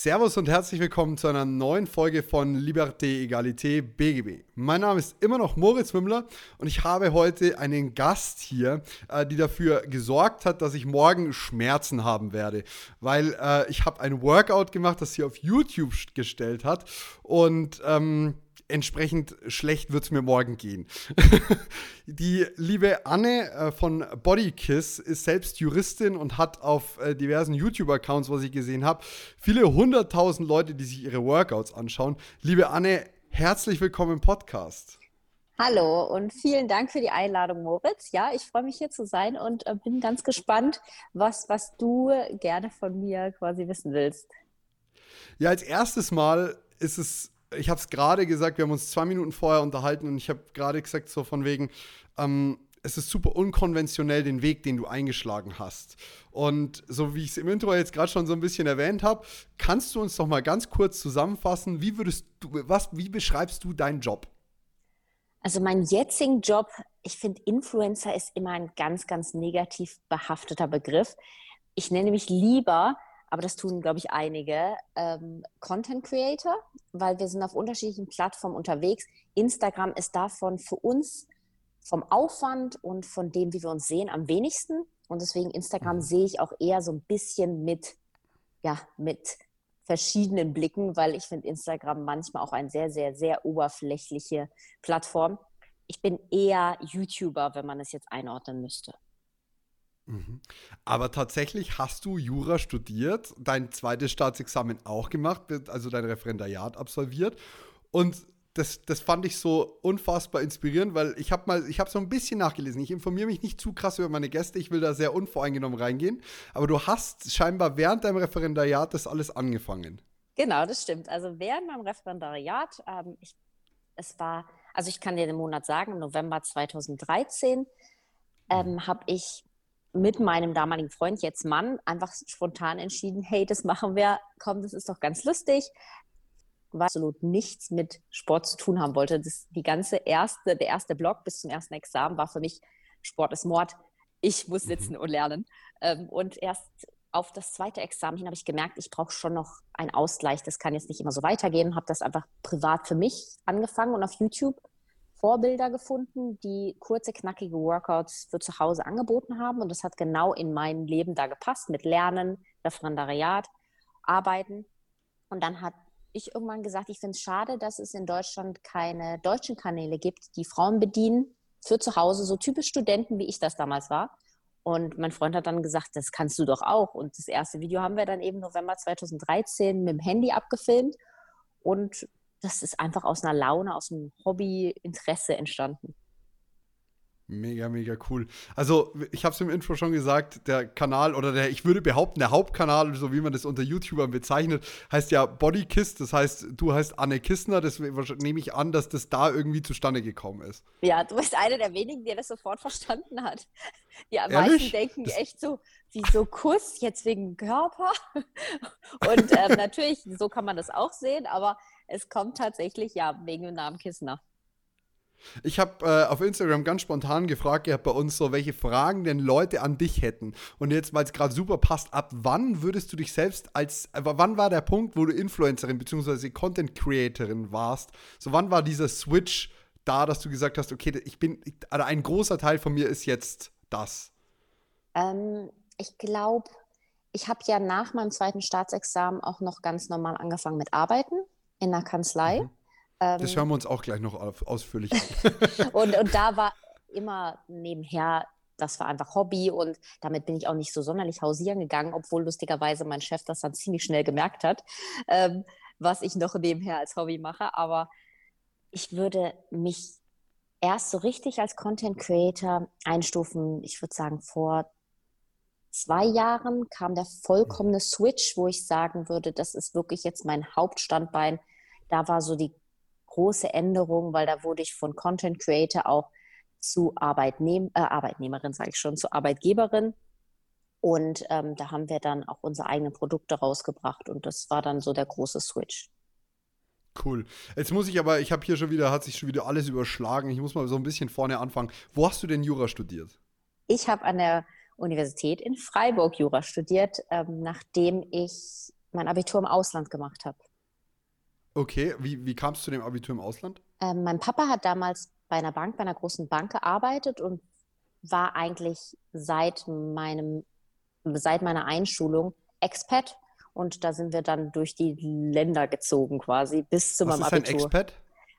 Servus und herzlich willkommen zu einer neuen Folge von Liberté, Egalité, BGB. Mein Name ist immer noch Moritz Mümmler und ich habe heute einen Gast hier, äh, die dafür gesorgt hat, dass ich morgen Schmerzen haben werde, weil äh, ich habe ein Workout gemacht, das sie auf YouTube gestellt hat und ähm, entsprechend schlecht wird es mir morgen gehen. die liebe Anne äh, von Bodykiss ist selbst Juristin und hat auf äh, diversen YouTube-Accounts, was ich gesehen habe, viele hunderttausend Leute, die sich ihre Workouts anschauen. Liebe Anne, herzlich willkommen im Podcast. Hallo und vielen Dank für die Einladung, Moritz. Ja, ich freue mich hier zu sein und äh, bin ganz gespannt, was, was du gerne von mir quasi wissen willst. Ja, als erstes Mal ist es ich habe es gerade gesagt, wir haben uns zwei Minuten vorher unterhalten und ich habe gerade gesagt, so von wegen, ähm, es ist super unkonventionell, den Weg, den du eingeschlagen hast. Und so wie ich es im Intro jetzt gerade schon so ein bisschen erwähnt habe, kannst du uns doch mal ganz kurz zusammenfassen, wie würdest du, was, wie beschreibst du deinen Job? Also meinen jetzigen Job, ich finde, Influencer ist immer ein ganz, ganz negativ behafteter Begriff. Ich nenne mich lieber aber das tun, glaube ich, einige ähm, Content Creator, weil wir sind auf unterschiedlichen Plattformen unterwegs. Instagram ist davon für uns vom Aufwand und von dem, wie wir uns sehen, am wenigsten. Und deswegen Instagram mhm. sehe ich auch eher so ein bisschen mit, ja, mit verschiedenen Blicken, weil ich finde Instagram manchmal auch eine sehr, sehr, sehr oberflächliche Plattform. Ich bin eher YouTuber, wenn man es jetzt einordnen müsste. Aber tatsächlich hast du Jura studiert, dein zweites Staatsexamen auch gemacht, also dein Referendariat absolviert. Und das, das fand ich so unfassbar inspirierend, weil ich habe mal, ich habe so ein bisschen nachgelesen. Ich informiere mich nicht zu krass über meine Gäste, ich will da sehr unvoreingenommen reingehen. Aber du hast scheinbar während deinem Referendariat das alles angefangen. Genau, das stimmt. Also während meinem Referendariat, ähm, ich, es war, also ich kann dir den Monat sagen, im November 2013 ähm, mhm. habe ich mit meinem damaligen Freund, jetzt Mann, einfach spontan entschieden, hey, das machen wir, komm, das ist doch ganz lustig. Weil absolut nichts mit Sport zu tun haben wollte. Das, die ganze erste, der erste Block bis zum ersten Examen war für mich, Sport ist Mord. Ich muss mhm. sitzen und lernen. Ähm, und erst auf das zweite Examen hin habe ich gemerkt, ich brauche schon noch einen Ausgleich. Das kann jetzt nicht immer so weitergehen. Habe das einfach privat für mich angefangen und auf YouTube Vorbilder gefunden, die kurze, knackige Workouts für zu Hause angeboten haben. Und das hat genau in mein Leben da gepasst mit Lernen, Referendariat, Arbeiten. Und dann hat ich irgendwann gesagt, ich finde es schade, dass es in Deutschland keine deutschen Kanäle gibt, die Frauen bedienen für zu Hause, so typisch Studenten, wie ich das damals war. Und mein Freund hat dann gesagt, das kannst du doch auch. Und das erste Video haben wir dann eben November 2013 mit dem Handy abgefilmt. Und das ist einfach aus einer Laune, aus einem Hobby-Interesse entstanden. Mega, mega cool. Also, ich habe es im Intro schon gesagt, der Kanal oder der, ich würde behaupten, der Hauptkanal, so wie man das unter YouTubern bezeichnet, heißt ja Bodykiss. Das heißt, du heißt Anne Kissner. Das nehme ich an, dass das da irgendwie zustande gekommen ist. Ja, du bist einer der wenigen, der das sofort verstanden hat. Die am meisten denken das echt so, wie so Kuss, jetzt wegen Körper. Und ähm, natürlich, so kann man das auch sehen, aber es kommt tatsächlich ja wegen dem Namen Kissner. Ich habe äh, auf Instagram ganz spontan gefragt, ihr habt bei uns so, welche Fragen denn Leute an dich hätten. Und jetzt, weil es gerade super passt, ab wann würdest du dich selbst als, äh, wann war der Punkt, wo du Influencerin bzw. Content Creatorin warst? So, wann war dieser Switch da, dass du gesagt hast, okay, ich bin, ich, also ein großer Teil von mir ist jetzt das? Ähm, ich glaube, ich habe ja nach meinem zweiten Staatsexamen auch noch ganz normal angefangen mit Arbeiten in der Kanzlei. Mhm. Das hören wir uns auch gleich noch ausführlich an. und, und da war immer nebenher, das war einfach Hobby und damit bin ich auch nicht so sonderlich hausieren gegangen, obwohl lustigerweise mein Chef das dann ziemlich schnell gemerkt hat, ähm, was ich noch nebenher als Hobby mache. Aber ich würde mich erst so richtig als Content Creator einstufen, ich würde sagen, vor zwei Jahren kam der vollkommene Switch, wo ich sagen würde, das ist wirklich jetzt mein Hauptstandbein. Da war so die große Änderung, weil da wurde ich von Content Creator auch zu Arbeitnehm äh, Arbeitnehmerin, sage ich schon, zu Arbeitgeberin. Und ähm, da haben wir dann auch unsere eigenen Produkte rausgebracht und das war dann so der große Switch. Cool. Jetzt muss ich aber, ich habe hier schon wieder, hat sich schon wieder alles überschlagen. Ich muss mal so ein bisschen vorne anfangen. Wo hast du denn Jura studiert? Ich habe an der Universität in Freiburg Jura studiert, ähm, nachdem ich mein Abitur im Ausland gemacht habe. Okay, wie, wie kamst du zu dem Abitur im Ausland? Ähm, mein Papa hat damals bei einer Bank, bei einer großen Bank gearbeitet und war eigentlich seit meinem, seit meiner Einschulung Expat. Und da sind wir dann durch die Länder gezogen quasi bis zu Was meinem ist Abitur. ein Expat?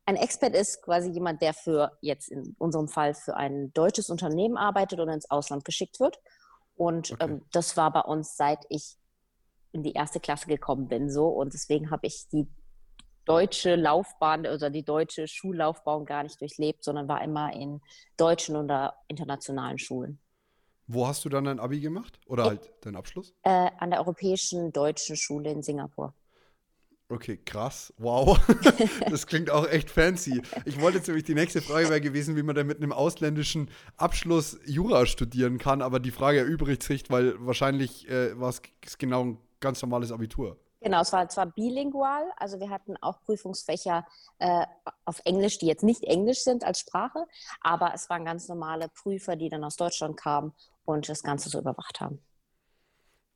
Ein Expat ist quasi jemand, der für jetzt in unserem Fall für ein deutsches Unternehmen arbeitet und ins Ausland geschickt wird. Und Okay. ähm, das war bei uns, seit ich in die erste Klasse gekommen bin, so. Und deswegen habe ich die deutsche Laufbahn oder die deutsche Schullaufbahn gar nicht durchlebt, sondern war immer in deutschen oder internationalen Schulen. Wo hast du dann dein Abi gemacht? Oder halt deinen Abschluss? Äh, an der Europäischen Deutschen Schule in Singapur. Okay, krass. Wow. Das klingt auch echt fancy. Ich wollte jetzt nämlich, die nächste Frage wäre gewesen, wie man denn mit einem ausländischen Abschluss Jura studieren kann, aber die Frage erübrigt sich, weil wahrscheinlich äh, war es genau ein ganz normales Abitur. Genau, es war zwar bilingual, also wir hatten auch Prüfungsfächer äh, auf Englisch, die jetzt nicht Englisch sind als Sprache, aber es waren ganz normale Prüfer, die dann aus Deutschland kamen und das Ganze so überwacht haben.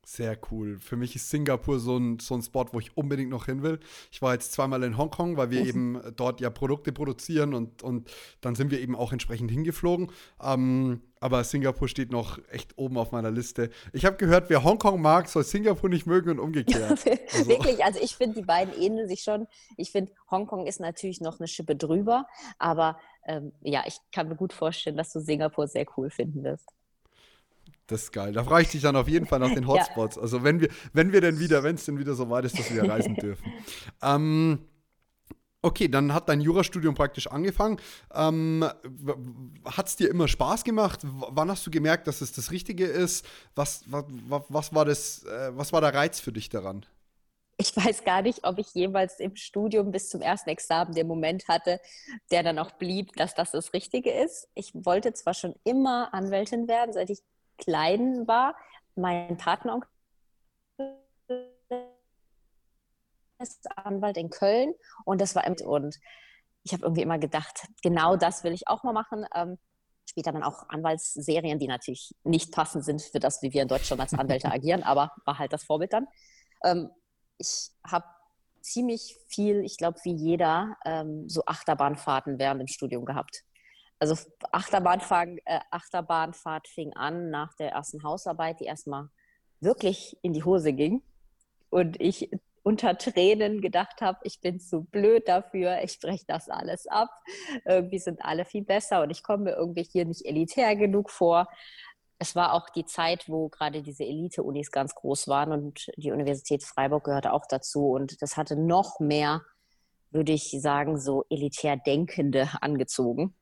Sehr cool. Für mich ist Singapur so ein, so ein Spot, wo ich unbedingt noch hin will. Ich war jetzt zweimal in Hongkong, weil wir eben dort ja Produkte produzieren und, und dann sind wir eben auch entsprechend hingeflogen. Ähm, aber Singapur steht noch echt oben auf meiner Liste. Ich habe gehört, wer Hongkong mag, soll Singapur nicht mögen und umgekehrt. Also- Wirklich, also ich finde, die beiden ähneln sich schon. Ich finde, Hongkong ist natürlich noch eine Schippe drüber, aber ähm, ja, ich kann mir gut vorstellen, dass du Singapur sehr cool finden wirst. Das ist geil. Da frage ich dich dann auf jeden Fall nach den Hotspots. Also wenn wir, wenn wir denn wieder, wenn es denn wieder so weit ist, dass wir reisen dürfen. Ähm, okay, dann hat dein Jurastudium praktisch angefangen. Ähm, hat es dir immer Spaß gemacht? W wann hast du gemerkt, dass es das Richtige ist? Was, was, was, war, das, äh, was war der Reiz für dich daran? Ich weiß gar nicht, ob ich jemals im Studium bis zum ersten Examen den Moment hatte, der dann auch blieb, dass das das Richtige ist. Ich wollte zwar schon immer Anwältin werden, seit ich klein war. Mein Partneronkel ist Anwalt in Köln und das war und ich habe irgendwie immer gedacht, genau das will ich auch mal machen. Ähm, später dann auch Anwaltsserien, die natürlich nicht passend sind für das, wie wir in Deutschland als Anwälte agieren, aber war halt das Vorbild dann. Ähm, ich habe ziemlich viel, ich glaube, wie jeder, ähm, so Achterbahnfahrten während dem Studium gehabt. Also Achterbahnfahrt, äh, Achterbahnfahrt fing an nach der ersten Hausarbeit, die erstmal wirklich in die Hose ging. Und ich unter Tränen gedacht habe, ich bin zu blöd dafür, ich breche das alles ab. Irgendwie sind alle viel besser und ich komme mir irgendwie hier nicht elitär genug vor. Es war auch die Zeit, wo gerade diese Elite-Unis ganz groß waren und die Universität Freiburg gehörte auch dazu. Und das hatte noch mehr, würde ich sagen, so elitär Denkende angezogen.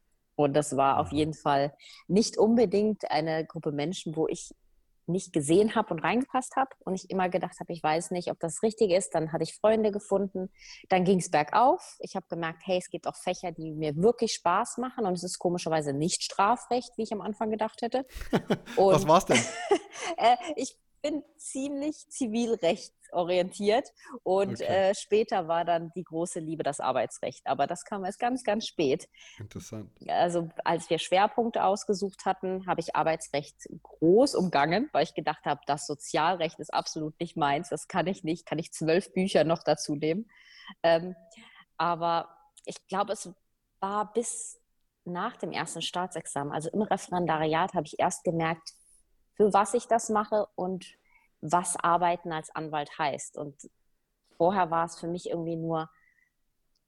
Und das war auf jeden Fall nicht unbedingt eine Gruppe Menschen, wo ich nicht gesehen habe und reingepasst habe und ich immer gedacht habe, ich weiß nicht, ob das richtig ist. Dann hatte ich Freunde gefunden. Dann ging es bergauf. Ich habe gemerkt, hey, es gibt auch Fächer, die mir wirklich Spaß machen und es ist komischerweise nicht Strafrecht, wie ich am Anfang gedacht hätte. Und Was war's denn? äh, ich bin ziemlich zivilrechtsorientiert und Okay. äh, später war dann die große Liebe das Arbeitsrecht. Aber das kam erst ganz, ganz spät. Interessant. Also als wir Schwerpunkte ausgesucht hatten, habe ich Arbeitsrecht groß umgangen, weil ich gedacht habe, das Sozialrecht ist absolut nicht meins. Das kann ich nicht. Kann ich zwölf Bücher noch dazu nehmen. Ähm, aber ich glaube, es war bis nach dem ersten Staatsexamen, also im Referendariat, habe ich erst gemerkt, für was ich das mache und was Arbeiten als Anwalt heißt. Und vorher war es für mich irgendwie nur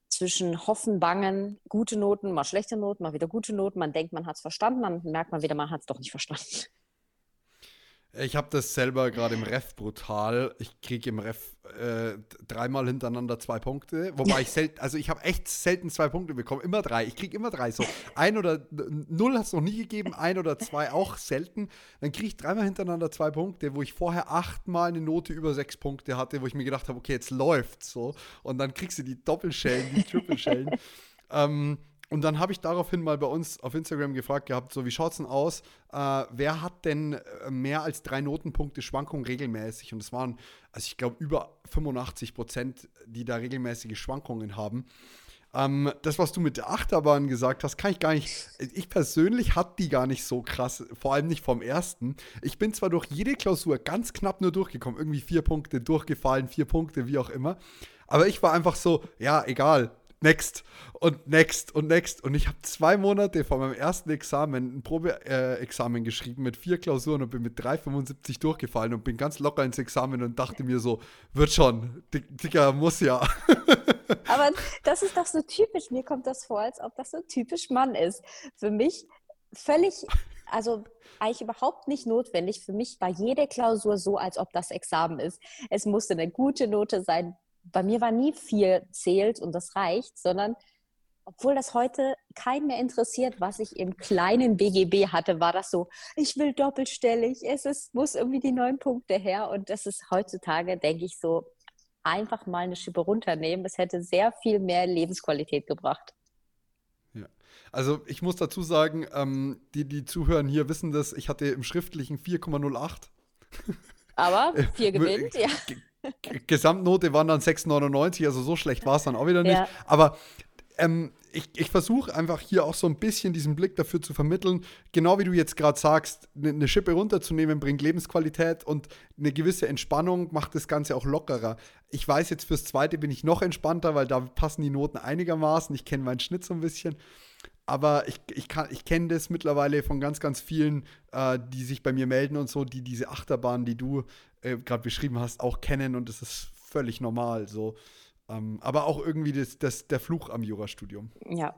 zwischen Hoffen, Bangen, gute Noten, mal schlechte Noten, mal wieder gute Noten. Man denkt, man hat es verstanden, dann merkt man wieder, man hat es doch nicht verstanden. Ich habe das selber gerade im Ref brutal. Ich kriege im Ref äh, dreimal hintereinander zwei Punkte. Wobei ich selten, also ich habe echt selten zwei Punkte bekommen. Immer drei. Ich kriege immer drei. So ein oder null hat es noch nie gegeben, ein oder zwei auch selten. Dann kriege ich dreimal hintereinander zwei Punkte, wo ich vorher achtmal eine Note über sechs Punkte hatte, wo ich mir gedacht habe, okay, jetzt läuft's so. Und dann kriegst du die Doppelschellen, die Triple-Schellen. ähm, und dann habe ich daraufhin mal bei uns auf Instagram gefragt gehabt, so wie schaut es denn aus? Äh, wer hat denn äh, mehr als drei Notenpunkte Schwankungen regelmäßig? Und es waren, also ich glaube, über 85 Prozent, die da regelmäßige Schwankungen haben. Ähm, das, was du mit der Achterbahn gesagt hast, kann ich gar nicht. Ich persönlich hatte die gar nicht so krass, vor allem nicht vom ersten. Ich bin zwar durch jede Klausur ganz knapp nur durchgekommen, irgendwie vier Punkte durchgefallen, vier Punkte, wie auch immer. Aber ich war einfach so, ja, egal, next und next und next. Und ich habe zwei Monate vor meinem ersten Examen ein Probeexamen äh, geschrieben mit vier Klausuren und bin mit 3,75 durchgefallen und bin ganz locker ins Examen und dachte mir so, wird schon, Digga, muss ja. Aber das ist doch so typisch, mir kommt das vor, als ob das so typisch Mann ist. Für mich völlig, also eigentlich überhaupt nicht notwendig. Für mich war jede Klausur so, als ob das Examen ist. Es musste eine gute Note sein, bei mir war nie viel zählt und das reicht, sondern obwohl das heute keinen mehr interessiert, was ich im kleinen BGB hatte, war das so, ich will doppelstellig, es ist, muss irgendwie die neun Punkte her. Und das ist heutzutage, denke ich, so einfach mal eine Schippe runternehmen. Es hätte sehr viel mehr Lebensqualität gebracht. Ja. Also ich muss dazu sagen, ähm, die, die zuhören hier, wissen das, ich hatte im schriftlichen 4,08. Aber vier gewinnt, ja. Gesamtnote waren dann 6,99, also so schlecht war es dann auch wieder nicht. Ja. Aber ähm, ich, ich versuche einfach hier auch so ein bisschen diesen Blick dafür zu vermitteln, genau wie du jetzt gerade sagst, eine ne Schippe runterzunehmen bringt Lebensqualität und eine gewisse Entspannung macht das Ganze auch lockerer. Ich weiß jetzt fürs zweite bin ich noch entspannter, weil da passen die Noten einigermaßen. Ich kenne meinen Schnitt so ein bisschen. Aber ich, ich, ich kenne das mittlerweile von ganz, ganz vielen, äh, die sich bei mir melden und so, die diese Achterbahn, die du äh, gerade beschrieben hast, auch kennen und das ist völlig normal. So. Ähm, aber auch irgendwie das, das, der Fluch am Jurastudium. Ja.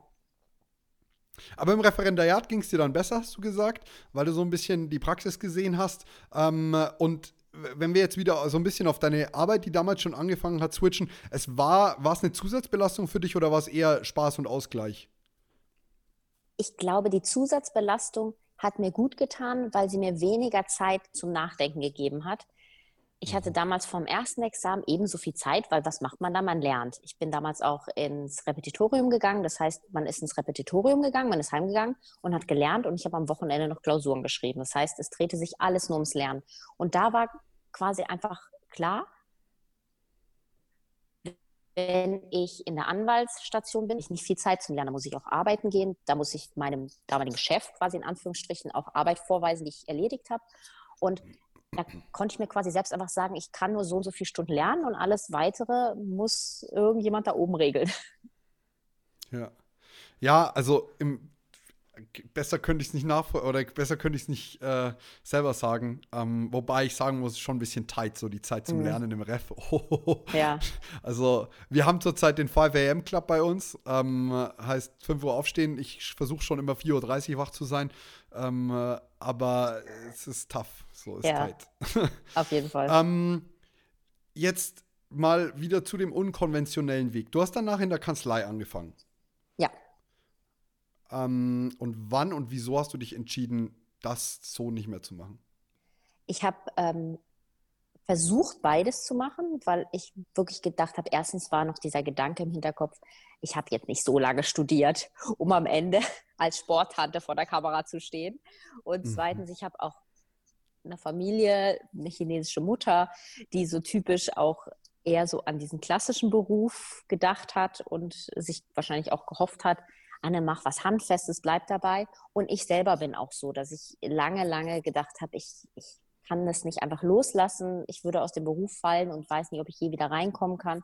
Aber im Referendariat ging es dir dann besser, hast du gesagt, weil du so ein bisschen die Praxis gesehen hast. Ähm, und wenn wir jetzt wieder so ein bisschen auf deine Arbeit, die damals schon angefangen hat, switchen, es war, war es eine Zusatzbelastung für dich oder war es eher Spaß und Ausgleich? Ich glaube, die Zusatzbelastung hat mir gut getan, weil sie mir weniger Zeit zum Nachdenken gegeben hat. Ich hatte mhm. damals vom ersten Examen ebenso viel Zeit, weil was macht man da? Man lernt. Ich bin damals auch ins Repetitorium gegangen. Das heißt, man ist ins Repetitorium gegangen, man ist heimgegangen und hat gelernt und ich habe am Wochenende noch Klausuren geschrieben. Das heißt, es drehte sich alles nur ums Lernen. Und da war quasi einfach klar, wenn ich in der Anwaltsstation bin, ich nicht viel Zeit zum Lernen, da muss ich auch arbeiten gehen, da muss ich meinem damaligen Chef quasi in Anführungsstrichen auch Arbeit vorweisen, die ich erledigt habe. Und da konnte ich mir quasi selbst einfach sagen, ich kann nur so und so viele Stunden lernen und alles weitere muss irgendjemand da oben regeln. Ja. Ja, also im, besser könnte ich es nicht nachvollziehen oder besser könnte ich es nicht äh, selber sagen. Ähm, wobei ich sagen muss, schon ein bisschen tight, so die Zeit zum mhm. Lernen im Ref. Oh, ja. Also, wir haben zurzeit den 5 AM Club bei uns. Ähm, heißt 5 Uhr aufstehen. Ich versuche schon immer 4.30 Uhr wach zu sein. Ähm, äh, aber es ist tough. So ist ja, tight. Auf jeden Fall. ähm, jetzt mal wieder zu dem unkonventionellen Weg. Du hast danach in der Kanzlei angefangen. Ähm, und wann und wieso hast du dich entschieden, das so nicht mehr zu machen? Ich habe ähm, versucht, beides zu machen, weil ich wirklich gedacht habe, erstens war noch dieser Gedanke im Hinterkopf, ich habe jetzt nicht so lange studiert, um am Ende als Sporttante vor der Kamera zu stehen. Und mhm. zweitens, ich habe auch eine Familie, eine chinesische Mutter, die so typisch auch eher so an diesen klassischen Beruf gedacht hat und sich wahrscheinlich auch gehofft hat, Anne, mach was Handfestes, bleib dabei. Und ich selber bin auch so, dass ich lange, lange gedacht habe, ich, ich kann das nicht einfach loslassen. Ich würde aus dem Beruf fallen und weiß nicht, ob ich je wieder reinkommen kann.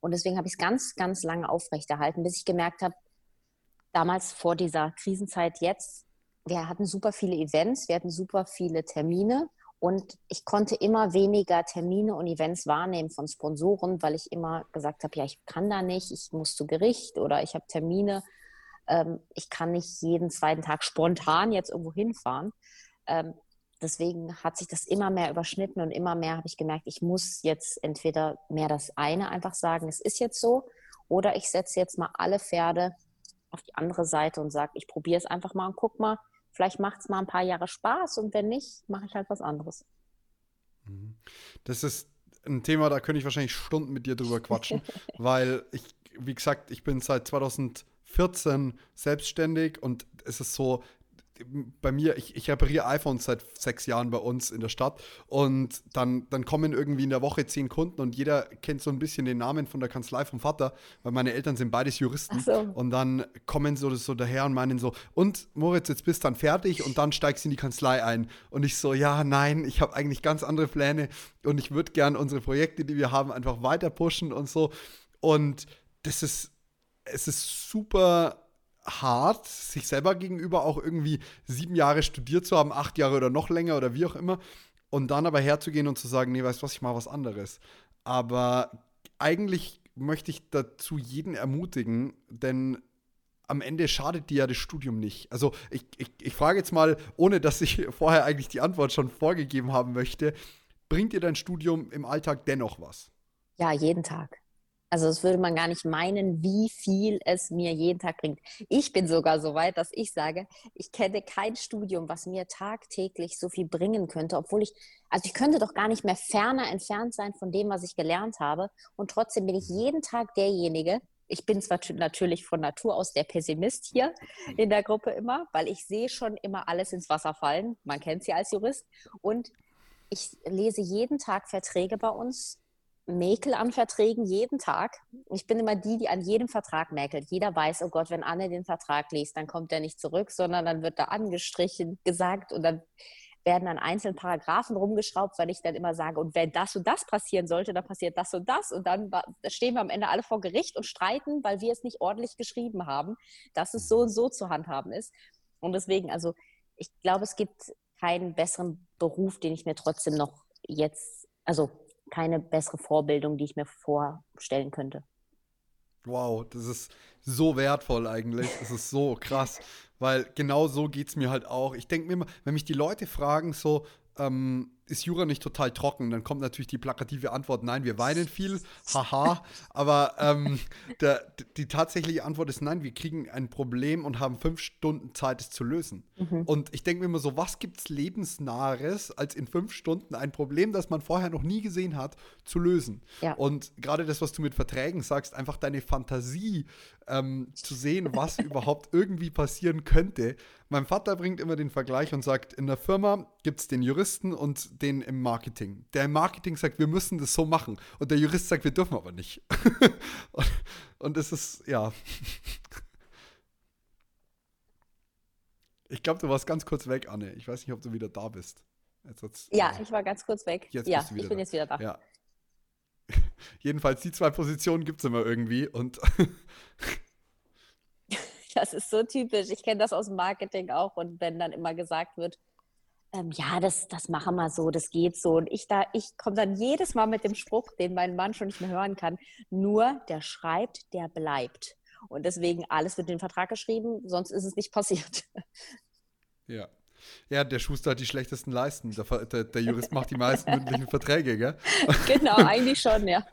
Und deswegen habe ich es ganz, ganz lange aufrechterhalten, bis ich gemerkt habe, damals vor dieser Krisenzeit jetzt, wir hatten super viele Events, wir hatten super viele Termine und ich konnte immer weniger Termine und Events wahrnehmen von Sponsoren, weil ich immer gesagt habe, ja, ich kann da nicht, ich muss zu Gericht oder ich habe Termine. Ähm, ich kann nicht jeden zweiten Tag spontan jetzt irgendwo hinfahren. Ähm, deswegen hat sich das immer mehr überschnitten und immer mehr habe ich gemerkt, ich muss jetzt entweder mehr das eine einfach sagen, es ist jetzt so, oder ich setze jetzt mal alle Pferde auf die andere Seite und sage, ich probiere es einfach mal und guck mal, Vielleicht macht es mal ein paar Jahre Spaß und wenn nicht, mache ich halt was anderes. Mhm. Das ist ein Thema, da könnte ich wahrscheinlich Stunden mit dir drüber quatschen, weil ich, wie gesagt, ich bin seit 2014 14 selbstständig und es ist so, bei mir, ich, ich repariere iPhones seit sechs Jahren bei uns in der Stadt und dann, dann kommen irgendwie in der Woche zehn Kunden und jeder kennt so ein bisschen den Namen von der Kanzlei vom Vater, weil meine Eltern sind beides Juristen so. und dann kommen so, so daher und meinen so, und Moritz, jetzt bist du dann fertig und dann steigst du in die Kanzlei ein und ich so, ja, nein, ich habe eigentlich ganz andere Pläne und ich würde gern unsere Projekte, die wir haben, einfach weiter pushen und so und das ist, es ist super hart, sich selber gegenüber auch irgendwie sieben Jahre studiert zu haben, acht Jahre oder noch länger oder wie auch immer. Und dann aber herzugehen und zu sagen, nee, weißt du was, ich mache was anderes. Aber eigentlich möchte ich dazu jeden ermutigen, denn am Ende schadet dir ja das Studium nicht. Also ich, ich, ich frage jetzt mal, ohne dass ich vorher eigentlich die Antwort schon vorgegeben haben möchte, bringt dir dein Studium im Alltag dennoch was? Ja, jeden Tag. Also das würde man gar nicht meinen, wie viel es mir jeden Tag bringt. Ich bin sogar so weit, dass ich sage, ich kenne kein Studium, was mir tagtäglich so viel bringen könnte, obwohl ich, also ich könnte doch gar nicht mehr ferner entfernt sein von dem, was ich gelernt habe. Und trotzdem bin ich jeden Tag derjenige, ich bin zwar natürlich von Natur aus der Pessimist hier in der Gruppe immer, weil ich sehe schon immer alles ins Wasser fallen. Man kennt sie als Jurist. Und ich lese jeden Tag Verträge bei uns mäkel an Verträgen jeden Tag. Ich bin immer die, die an jedem Vertrag mäkelt. Jeder weiß, oh Gott, wenn Anne den Vertrag liest, dann kommt er nicht zurück, sondern dann wird da angestrichen, gesagt und dann werden an einzelnen Paragraphen rumgeschraubt, weil ich dann immer sage, und wenn das und das passieren sollte, dann passiert das und das. Und dann stehen wir am Ende alle vor Gericht und streiten, weil wir es nicht ordentlich geschrieben haben, dass es so und so zu handhaben ist. Und deswegen, also ich glaube, es gibt keinen besseren Beruf, den ich mir trotzdem noch jetzt, also keine bessere Vorbildung, die ich mir vorstellen könnte. Wow, das ist so wertvoll eigentlich. Das ist so krass, weil genau so geht es mir halt auch. Ich denke mir immer, wenn mich die Leute fragen, so, ähm, ist Jura nicht total trocken? Dann kommt natürlich die plakative Antwort, nein, wir weinen viel, haha. Aber ähm, der, die tatsächliche Antwort ist nein, wir kriegen ein Problem und haben fünf Stunden Zeit, es zu lösen. Mhm. Und ich denke mir immer so, was gibt es lebensnahes, als in fünf Stunden ein Problem, das man vorher noch nie gesehen hat, zu lösen? Ja. Und gerade das, was du mit Verträgen sagst, einfach deine Fantasie ähm, zu sehen, was überhaupt irgendwie passieren könnte. Mein Vater bringt immer den Vergleich und sagt, in der Firma gibt es den Juristen und den im Marketing. Der im Marketing sagt, wir müssen das so machen. Und der Jurist sagt, wir dürfen aber nicht. und es ist, ja. Ich glaube, du warst ganz kurz weg, Anne. Ich weiß nicht, ob du wieder da bist. ja, äh, ich war ganz kurz weg. Jetzt ja, ich bin da. jetzt wieder da. Ja. Jedenfalls, die zwei Positionen gibt es immer irgendwie. Und das ist so typisch. Ich kenne das aus dem Marketing auch. Und wenn dann immer gesagt wird, ähm, ja, das, das machen wir so, das geht so. Und ich da, ich komme dann jedes Mal mit dem Spruch, den mein Mann schon nicht mehr hören kann, nur der schreibt, der bleibt. Und deswegen, alles wird in den Vertrag geschrieben, sonst ist es nicht passiert. Ja. Ja, der Schuster hat die schlechtesten Leisten. Der, der, der Jurist macht die meisten mündlichen Verträge, gell? Genau, eigentlich schon, ja.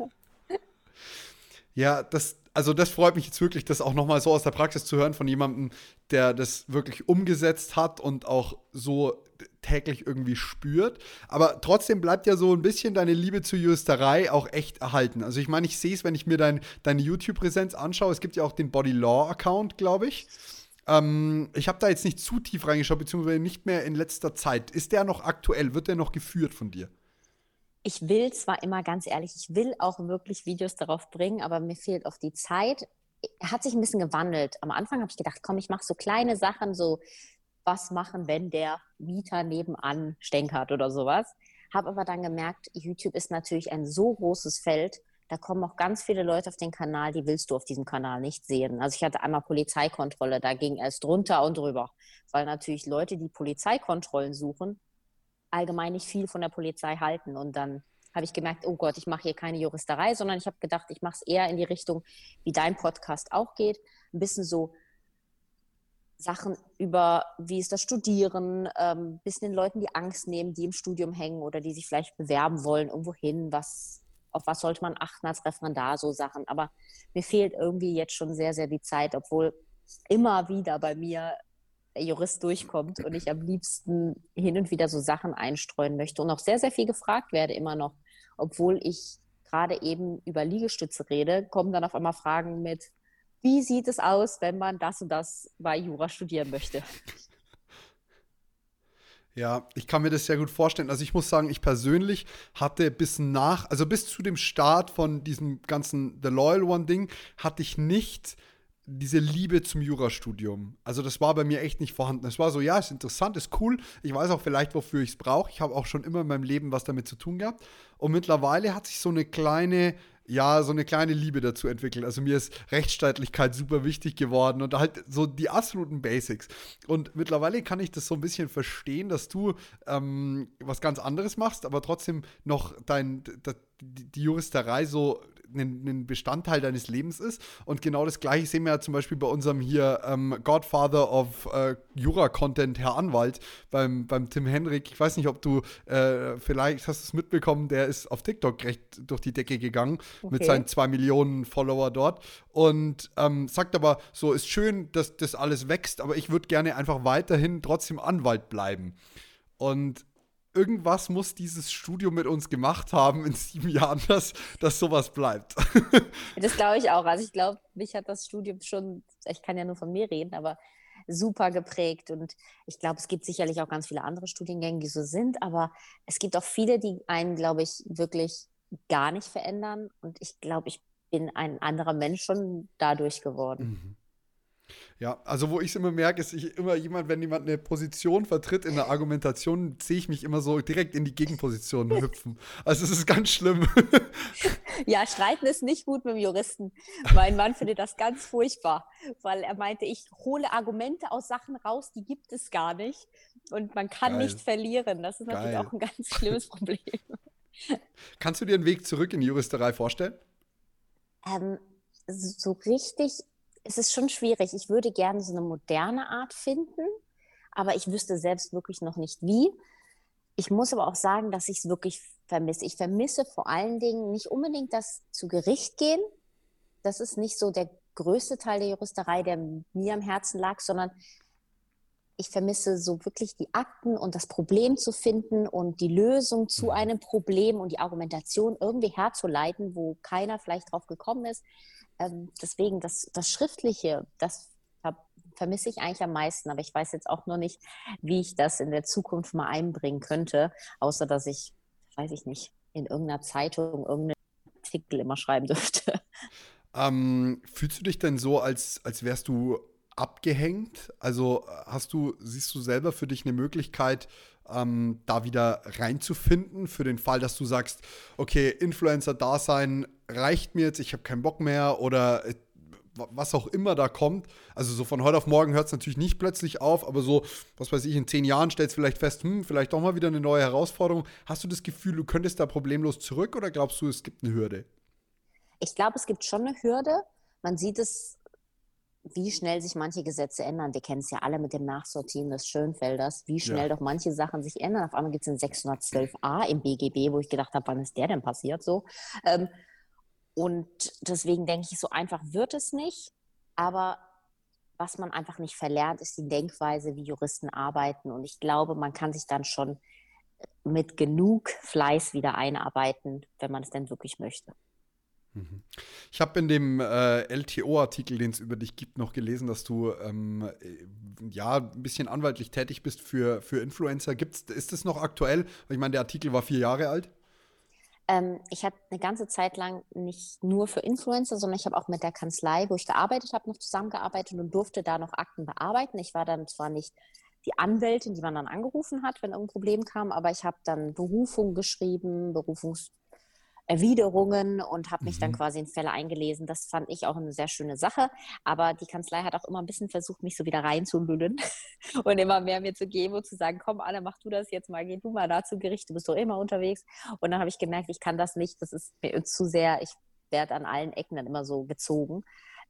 Ja, das, also das freut mich jetzt wirklich, das auch nochmal so aus der Praxis zu hören von jemandem, der das wirklich umgesetzt hat und auch so täglich irgendwie spürt. Aber trotzdem bleibt ja so ein bisschen deine Liebe zur Juristerei auch echt erhalten. Also ich meine, ich sehe es, wenn ich mir dein, deine YouTube-Präsenz anschaue. Es gibt ja auch den Body Law-Account, glaube ich. Ähm, ich habe da jetzt nicht zu tief reingeschaut, beziehungsweise nicht mehr in letzter Zeit. Ist der noch aktuell? Wird der noch geführt von dir? Ich will zwar immer ganz ehrlich, ich will auch wirklich Videos darauf bringen, aber mir fehlt oft die Zeit. Hat sich ein bisschen gewandelt. Am Anfang habe ich gedacht, komm, ich mache so kleine Sachen, so was machen, wenn der Mieter nebenan stänkert oder sowas. Habe aber dann gemerkt, YouTube ist natürlich ein so großes Feld, da kommen auch ganz viele Leute auf den Kanal, die willst du auf diesem Kanal nicht sehen. Also ich hatte einmal Polizeikontrolle, da ging es drunter und drüber, weil natürlich Leute, die Polizeikontrollen suchen, allgemein nicht viel von der Polizei halten. Und dann habe ich gemerkt, oh Gott, ich mache hier keine Juristerei, sondern ich habe gedacht, ich mache es eher in die Richtung, wie dein Podcast auch geht, ein bisschen so Sachen über, wie ist das Studieren, ähm, bisschen den Leuten die Angst nehmen, die im Studium hängen oder die sich vielleicht bewerben wollen, irgendwo hin, was, auf was sollte man achten als Referendar, so Sachen. Aber mir fehlt irgendwie jetzt schon sehr, sehr die Zeit, obwohl immer wieder bei mir der Jurist durchkommt und ich am liebsten hin und wieder so Sachen einstreuen möchte und auch sehr, sehr viel gefragt werde immer noch, obwohl ich gerade eben über Liegestütze rede, kommen dann auf einmal Fragen mit, wie sieht es aus, wenn man das und das bei Jura studieren möchte? Ja, ich kann mir das sehr gut vorstellen. Also ich muss sagen, ich persönlich hatte bis nach, also bis zu dem Start von diesem ganzen The Loyal One Ding, hatte ich nicht diese Liebe zum Jurastudium. Also das war bei mir echt nicht vorhanden. Es war so, ja, ist interessant, ist cool. Ich weiß auch vielleicht, wofür ich es brauche. Ich habe auch schon immer in meinem Leben was damit zu tun gehabt. Und mittlerweile hat sich so eine kleine ja, so eine kleine Liebe dazu entwickelt. Also mir ist Rechtsstaatlichkeit super wichtig geworden und halt so die absoluten Basics. Und mittlerweile kann ich das so ein bisschen verstehen, dass du ähm, was ganz anderes machst, aber trotzdem noch dein, die Juristerei so ein, ein, Bestandteil deines Lebens ist. Und genau das gleiche sehen wir ja zum Beispiel bei unserem hier ähm, Godfather of äh, Jura-Content, Herr Anwalt, beim, beim Tim Henrik. Ich weiß nicht, ob du äh, vielleicht hast es mitbekommen, der ist auf TikTok recht durch die Decke gegangen okay. mit seinen zwei Millionen Follower dort. Und ähm, sagt aber, so ist schön, dass das alles wächst, aber ich würde gerne einfach weiterhin trotzdem Anwalt bleiben. Und irgendwas muss dieses Studio mit uns gemacht haben in sieben Jahren, dass, dass sowas bleibt. das glaube ich auch. Also ich glaube, mich hat das Studium schon, ich kann ja nur von mir reden, aber super geprägt. Und ich glaube, es gibt sicherlich auch ganz viele andere Studiengänge, die so sind, aber es gibt auch viele, die einen, glaube ich, wirklich gar nicht verändern. Und ich glaube, ich bin ein anderer Mensch schon dadurch geworden. Mhm. Ja, also wo ich es immer merke, ist ich immer jemand, wenn jemand eine Position vertritt in der Argumentation, sehe ich mich immer so direkt in die Gegenposition hüpfen. Also es ist ganz schlimm. Ja, streiten ist nicht gut mit dem Juristen. Mein Mann findet das ganz furchtbar, weil er meinte, ich hole Argumente aus Sachen raus, die gibt es gar nicht. Und man kann Geil. nicht verlieren. Das ist Geil. natürlich auch ein ganz schlimmes Problem. Kannst du dir einen Weg zurück in die Juristerei vorstellen? Ähm, so richtig es ist schon schwierig. Ich würde gerne so eine moderne Art finden, aber ich wüsste selbst wirklich noch nicht wie. Ich muss aber auch sagen, dass ich es wirklich vermisse. Ich vermisse vor allen Dingen nicht unbedingt das zu Gericht gehen. Das ist nicht so der größte Teil der Juristerei, der mir am Herzen lag, sondern ich vermisse so wirklich die Akten und das Problem zu finden und die Lösung zu mhm. einem Problem und die Argumentation irgendwie herzuleiten, wo keiner vielleicht drauf gekommen ist ähm, deswegen das, das Schriftliche, das vermisse ich eigentlich am meisten, aber ich weiß jetzt auch noch nicht, wie ich das in der Zukunft mal einbringen könnte, außer dass ich, weiß ich nicht, in irgendeiner Zeitung irgendeinen Artikel immer schreiben dürfte. Ähm, fühlst du dich denn so, als, als wärst du abgehängt? Also hast du, siehst du selber für dich eine Möglichkeit, ähm, da wieder reinzufinden, für den Fall, dass du sagst, okay, Influencer-Dasein reicht mir jetzt, ich habe keinen Bock mehr oder äh, was auch immer da kommt. Also so von heute auf morgen hört es natürlich nicht plötzlich auf, aber so, was weiß ich, in zehn Jahren stellst du vielleicht fest, hm, vielleicht doch mal wieder eine neue Herausforderung. Hast du das Gefühl, du könntest da problemlos zurück oder glaubst du, es gibt eine Hürde? Ich glaube, es gibt schon eine Hürde. Man sieht es wie schnell sich manche Gesetze ändern. Wir kennen es ja alle mit dem Nachsortieren des Schönfelders, wie schnell ja. doch manche Sachen sich ändern. Auf einmal gibt es den 612a im BGB, wo ich gedacht habe, wann ist der denn passiert so? Ähm, und deswegen denke ich, so einfach wird es nicht. Aber was man einfach nicht verlernt, ist die Denkweise, wie Juristen arbeiten. Und ich glaube, man kann sich dann schon mit genug Fleiß wieder einarbeiten, wenn man es denn wirklich möchte. Mhm. Ich habe in dem äh, LTO-Artikel, den es über dich gibt, noch gelesen, dass du ähm, äh, ja ein bisschen anwaltlich tätig bist für, für Influencer. Gibt's, ist das noch aktuell? Ich meine, der Artikel war vier Jahre alt. Ähm, ich habe eine ganze Zeit lang nicht nur für Influencer, sondern ich habe auch mit der Kanzlei, wo ich gearbeitet habe, noch zusammengearbeitet und durfte da noch Akten bearbeiten. Ich war dann zwar nicht die Anwältin, die man dann angerufen hat, wenn irgendein Problem kam, aber ich habe dann Berufung geschrieben, Berufungs Erwiderungen und habe mich mhm. dann quasi in Fälle eingelesen. Das fand ich auch eine sehr schöne Sache. Aber die Kanzlei hat auch immer ein bisschen versucht, mich so wieder reinzulüllen und immer mehr mir zu geben und zu sagen, komm Anne, mach du das jetzt mal, geh du mal da zu Gericht, du bist doch immer unterwegs. Und dann habe ich gemerkt, ich kann das nicht, das ist mir zu sehr, ich werde an allen Ecken dann immer so gezogen.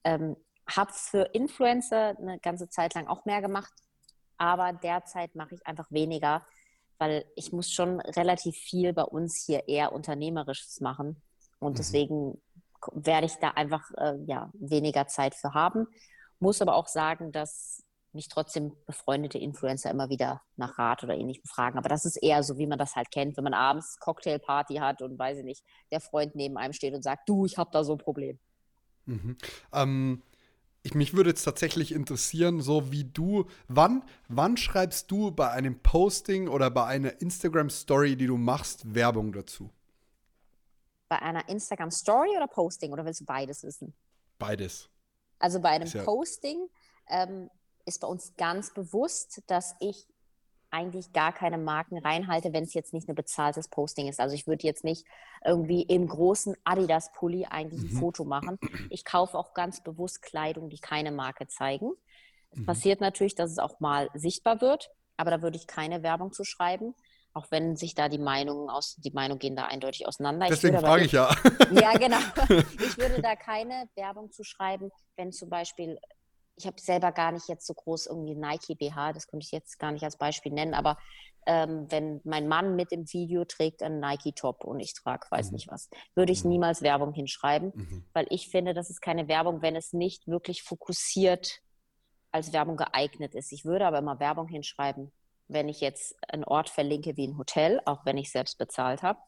Ähm, habe für Influencer eine ganze Zeit lang auch mehr gemacht, aber derzeit mache ich einfach weniger, weil ich muss schon relativ viel bei uns hier eher Unternehmerisches machen. Und mhm. deswegen werde ich da einfach äh, ja, weniger Zeit für haben. Muss aber auch sagen, dass mich trotzdem befreundete Influencer immer wieder nach Rat oder ähnlichem fragen. Aber das ist eher so, wie man das halt kennt, wenn man abends Cocktailparty hat und weiß ich nicht, der Freund neben einem steht und sagt, du, ich habe da so ein Problem. Mhm. Ähm, ich, mich würde jetzt tatsächlich interessieren, so wie du, wann, wann schreibst du bei einem Posting oder bei einer Instagram-Story, die du machst, Werbung dazu? Bei einer Instagram-Story oder Posting oder willst du beides wissen? Beides. Also bei einem ja Posting ähm, ist bei uns ganz bewusst, dass ich eigentlich gar keine Marken reinhalte, wenn es jetzt nicht ein bezahltes Posting ist. Also ich würde jetzt nicht irgendwie im großen Adidas-Pulli eigentlich ein mhm. Foto machen. Ich kaufe auch ganz bewusst Kleidung, die keine Marke zeigen. Es mhm. passiert natürlich, dass es auch mal sichtbar wird, aber da würde ich keine Werbung zu schreiben. Auch wenn sich da die Meinungen aus, die Meinungen gehen da eindeutig auseinander. Deswegen frage ich ja. Ja, genau. Ich würde da keine Werbung zu schreiben, wenn zum Beispiel ich habe selber gar nicht jetzt so groß irgendwie Nike BH, das könnte ich jetzt gar nicht als Beispiel nennen, aber ähm, wenn mein Mann mit im Video trägt einen Nike-Top und ich trage weiß mhm. nicht was, würde ich mhm. niemals Werbung hinschreiben, mhm. weil ich finde, das ist keine Werbung, wenn es nicht wirklich fokussiert als Werbung geeignet ist. Ich würde aber immer Werbung hinschreiben, wenn ich jetzt einen Ort verlinke wie ein Hotel, auch wenn ich selbst bezahlt habe.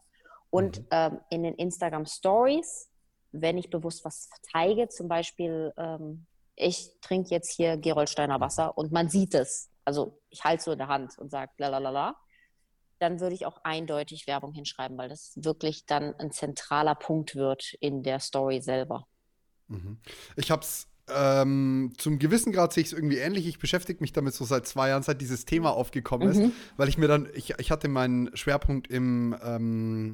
Und mhm. ähm, in den Instagram Stories, wenn ich bewusst was zeige, zum Beispiel ähm, ich trinke jetzt hier Gerolsteiner Wasser und man sieht es. Also ich halte so in der Hand und sage la dann würde ich auch eindeutig Werbung hinschreiben, weil das wirklich dann ein zentraler Punkt wird in der Story selber. Mhm. Ich habe es ähm, zum gewissen Grad sehe ich es irgendwie ähnlich. Ich beschäftige mich damit so seit zwei Jahren, seit dieses Thema aufgekommen ist, mhm. weil ich mir dann, ich, ich hatte meinen Schwerpunkt im ähm,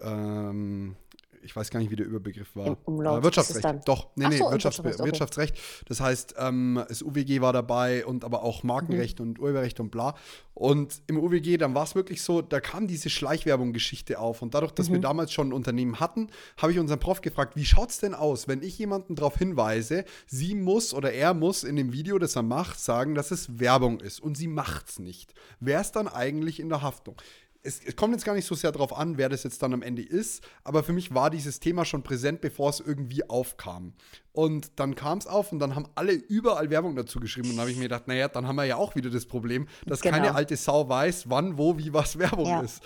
ähm, ich weiß gar nicht, wie der Überbegriff war. Umlaut, äh, Wirtschaftsrecht. Doch, nee, nee, so, Wirtschafts okay. Wirtschaftsrecht. Das heißt, ähm, das UWG war dabei und aber auch Markenrecht mhm. und Urheberrecht und bla. Und im UWG, dann war es wirklich so, da kam diese Schleichwerbung-Geschichte auf. Und dadurch, dass mhm. wir damals schon ein Unternehmen hatten, habe ich unseren Prof gefragt, wie schaut es denn aus, wenn ich jemanden darauf hinweise, sie muss oder er muss in dem Video, das er macht, sagen, dass es Werbung ist und sie macht es nicht. Wer ist dann eigentlich in der Haftung? Es, es, kommt jetzt gar nicht so sehr darauf an, wer das jetzt dann am Ende ist, aber für mich war dieses Thema schon präsent, bevor es irgendwie aufkam. Und dann kam es auf und dann haben alle überall Werbung dazu geschrieben. Und dann habe ich mir gedacht, naja, dann haben wir ja auch wieder das Problem, dass genau. keine alte Sau weiß, wann, wo, wie was Werbung ja. ist.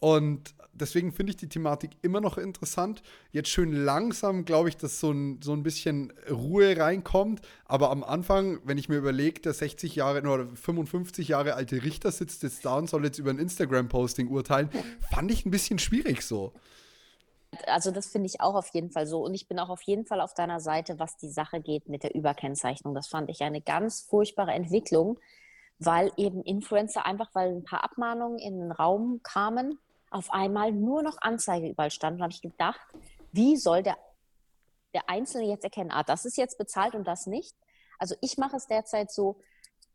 Und deswegen finde ich die Thematik immer noch interessant. Jetzt schön langsam, glaube ich, dass so ein, so ein bisschen Ruhe reinkommt. Aber am Anfang, wenn ich mir überlege, der 60 Jahre oder 55 Jahre alte Richter sitzt jetzt da und soll jetzt über ein Instagram-Posting urteilen, fand ich ein bisschen schwierig so. Also das finde ich auch auf jeden Fall so. Und ich bin auch auf jeden Fall auf deiner Seite, was die Sache geht mit der Überkennzeichnung. Das fand ich eine ganz furchtbare Entwicklung, weil eben Influencer einfach, weil ein paar Abmahnungen in den Raum kamen, auf einmal nur noch Anzeige überall stand. Und habe ich gedacht, wie soll der, der Einzelne jetzt erkennen, ah, das ist jetzt bezahlt und das nicht? Also ich mache es derzeit so,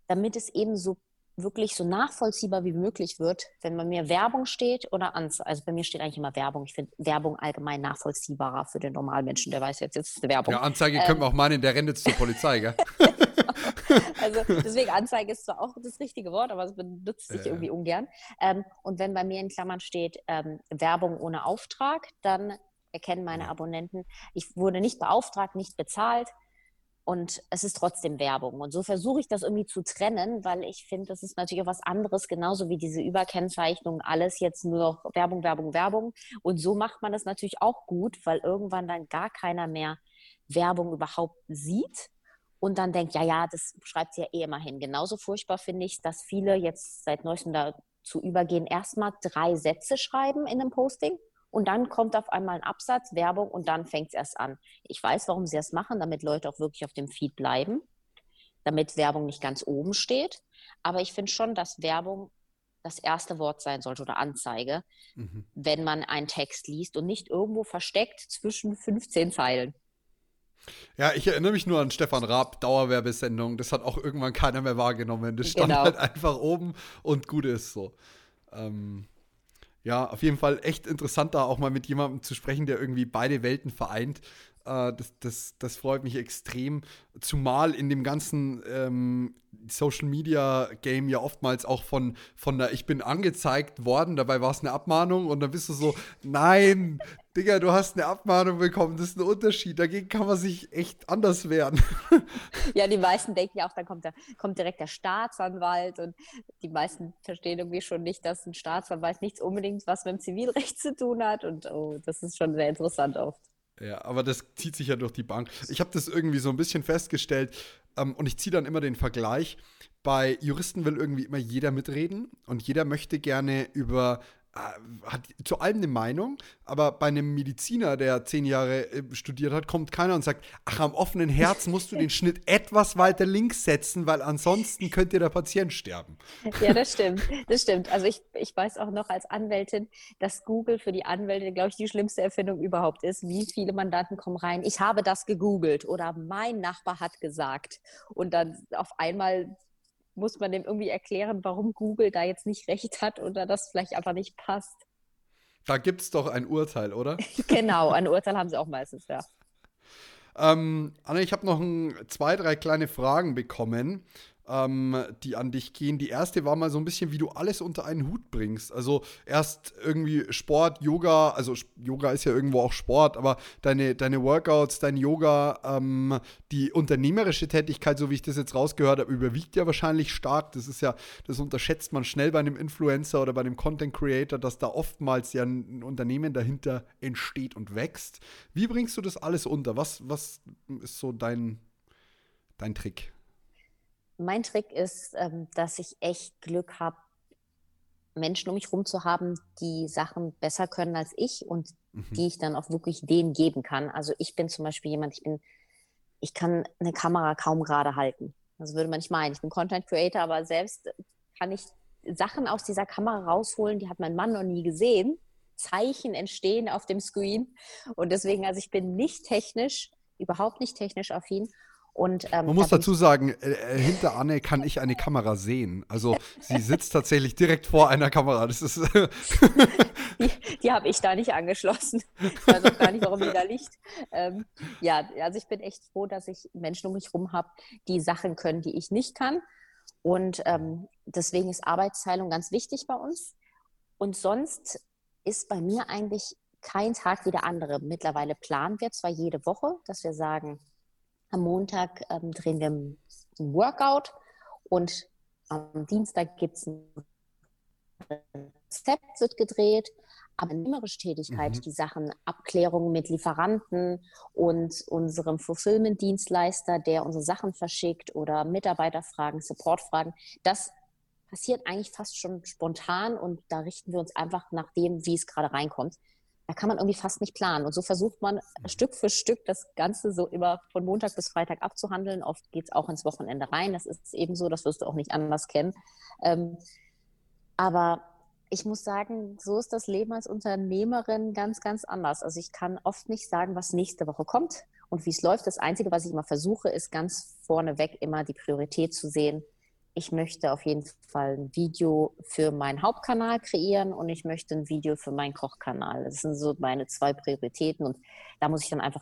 damit es eben so wirklich so nachvollziehbar wie möglich wird, wenn bei mir Werbung steht oder Anzeige. Also bei mir steht eigentlich immer Werbung. Ich finde Werbung allgemein nachvollziehbarer für den normalen Menschen, der weiß jetzt, jetzt ist eine Werbung. Ja, Anzeige ähm, können wir auch meinen, der rennt jetzt zur Polizei, gell? Also deswegen Anzeige ist zwar auch das richtige Wort, aber es benutzt sich äh. irgendwie ungern. Ähm, und wenn bei mir in Klammern steht ähm, Werbung ohne Auftrag, dann erkennen meine Abonnenten, ich wurde nicht beauftragt, nicht bezahlt und es ist trotzdem Werbung. Und so versuche ich das irgendwie zu trennen, weil ich finde, das ist natürlich auch was anderes, genauso wie diese Überkennzeichnung, alles jetzt nur noch Werbung, Werbung, Werbung. Und so macht man das natürlich auch gut, weil irgendwann dann gar keiner mehr Werbung überhaupt sieht und dann denkt, ja, ja, das schreibt sie ja eh immer hin. Genauso furchtbar finde ich, dass viele jetzt seit neuestem dazu übergehen, erstmal drei Sätze schreiben in einem Posting und dann kommt auf einmal ein Absatz, Werbung und dann fängt es erst an. Ich weiß, warum sie das machen, damit Leute auch wirklich auf dem Feed bleiben, damit Werbung nicht ganz oben steht. Aber ich finde schon, dass Werbung das erste Wort sein sollte oder Anzeige, mhm. wenn man einen Text liest und nicht irgendwo versteckt zwischen 15 Zeilen. Ja, ich erinnere mich nur an Stefan Raab, Dauerwerbesendung. Das hat auch irgendwann keiner mehr wahrgenommen. Das stand genau. halt einfach oben und gut ist so. Ähm, ja, auf jeden Fall echt interessant, da auch mal mit jemandem zu sprechen, der irgendwie beide Welten vereint. Äh, das, das, das freut mich extrem. Zumal in dem ganzen ähm, Social Media Game ja oftmals auch von, von der Ich bin angezeigt worden, dabei war es eine Abmahnung und dann bist du so, nein, Digga, du hast eine Abmahnung bekommen, das ist ein Unterschied, dagegen kann man sich echt anders wehren. Ja, die meisten denken ja auch, dann kommt, der, kommt direkt der Staatsanwalt und die meisten verstehen irgendwie schon nicht, dass ein Staatsanwalt nichts unbedingt was mit dem Zivilrecht zu tun hat und oh, das ist schon sehr interessant oft. Ja, aber das zieht sich ja durch die Bank. Ich habe das irgendwie so ein bisschen festgestellt ähm, und ich ziehe dann immer den Vergleich. Bei Juristen will irgendwie immer jeder mitreden und jeder möchte gerne über hat zu allem eine Meinung, aber bei einem Mediziner, der zehn Jahre äh, studiert hat, kommt keiner und sagt, ach, am offenen Herz musst du den Schnitt etwas weiter links setzen, weil ansonsten könnte der Patient sterben. Ja, das stimmt, das stimmt. Also ich, ich weiß auch noch als Anwältin, dass Google für die Anwälte, glaube ich, die schlimmste Erfindung überhaupt ist. Wie viele Mandanten kommen rein, ich habe das gegoogelt oder mein Nachbar hat gesagt. Und dann auf einmal muss man dem irgendwie erklären, warum Google da jetzt nicht recht hat oder das vielleicht einfach nicht passt. Da gibt es doch ein Urteil, oder? genau, ein Urteil haben sie auch meistens, ja. Ähm, Anne, ich habe noch ein, zwei, drei kleine Fragen bekommen ähm, die an dich gehen. Die erste war mal so ein bisschen, wie du alles unter einen Hut bringst. Also erst irgendwie Sport, Yoga, also Yoga ist ja irgendwo auch Sport, aber deine, deine Workouts, dein Yoga, ähm, die unternehmerische Tätigkeit, so wie ich das jetzt rausgehört habe, überwiegt ja wahrscheinlich stark. Das ist ja, das unterschätzt man schnell bei einem Influencer oder bei einem Content Creator, dass da oftmals ja ein Unternehmen dahinter entsteht und wächst. Wie bringst du das alles unter? Was, was ist so dein, dein Trick? Mein Trick ist, ähm, dass ich echt Glück habe, Menschen um mich herum zu haben, die Sachen besser können als ich und mhm. die ich dann auch wirklich denen geben kann. Also ich bin zum Beispiel jemand, ich bin, ich kann eine Kamera kaum gerade halten. Das würde man nicht meinen. Ich bin Content Creator, aber selbst kann ich Sachen aus dieser Kamera rausholen, die hat mein Mann noch nie gesehen. Zeichen entstehen auf dem Screen. Und deswegen, also ich bin nicht technisch, überhaupt nicht technisch affin. Und, ähm, Man muss dazu sagen, äh, äh, hinter Anne kann ich eine Kamera sehen. Also sie sitzt tatsächlich direkt vor einer Kamera. Das ist die, die habe ich da nicht angeschlossen. Ich weiß auch gar nicht, warum die da liegt. Ähm, ja, also ich bin echt froh, dass ich Menschen um mich herum habe, die Sachen können, die ich nicht kann. Und ähm, deswegen ist Arbeitsteilung ganz wichtig bei uns. Und sonst ist bei mir eigentlich kein Tag wie der andere. Mittlerweile planen wir zwar jede Woche, dass wir sagen, am Montag ähm, drehen wir ein Workout und am Dienstag gibt es ein Rezept, wird gedreht. Aber nehmerische Tätigkeit, mhm. die Sachen Abklärungen mit Lieferanten und unserem Fulfillment-Dienstleister, der unsere Sachen verschickt oder Mitarbeiterfragen, Supportfragen, das passiert eigentlich fast schon spontan und da richten wir uns einfach nach dem, wie es gerade reinkommt da kann man irgendwie fast nicht planen. Und so versucht man Stück für Stück das Ganze so immer von Montag bis Freitag abzuhandeln. Oft geht es auch ins Wochenende rein. Das ist eben so, das wirst du auch nicht anders kennen. Ähm, aber ich muss sagen, so ist das Leben als Unternehmerin ganz, ganz anders. Also ich kann oft nicht sagen, was nächste Woche kommt und wie es läuft. Das Einzige, was ich immer versuche, ist ganz vorneweg immer die Priorität zu sehen ich möchte auf jeden Fall ein Video für meinen Hauptkanal kreieren und ich möchte ein Video für meinen Kochkanal. Das sind so meine zwei Prioritäten und da muss ich dann einfach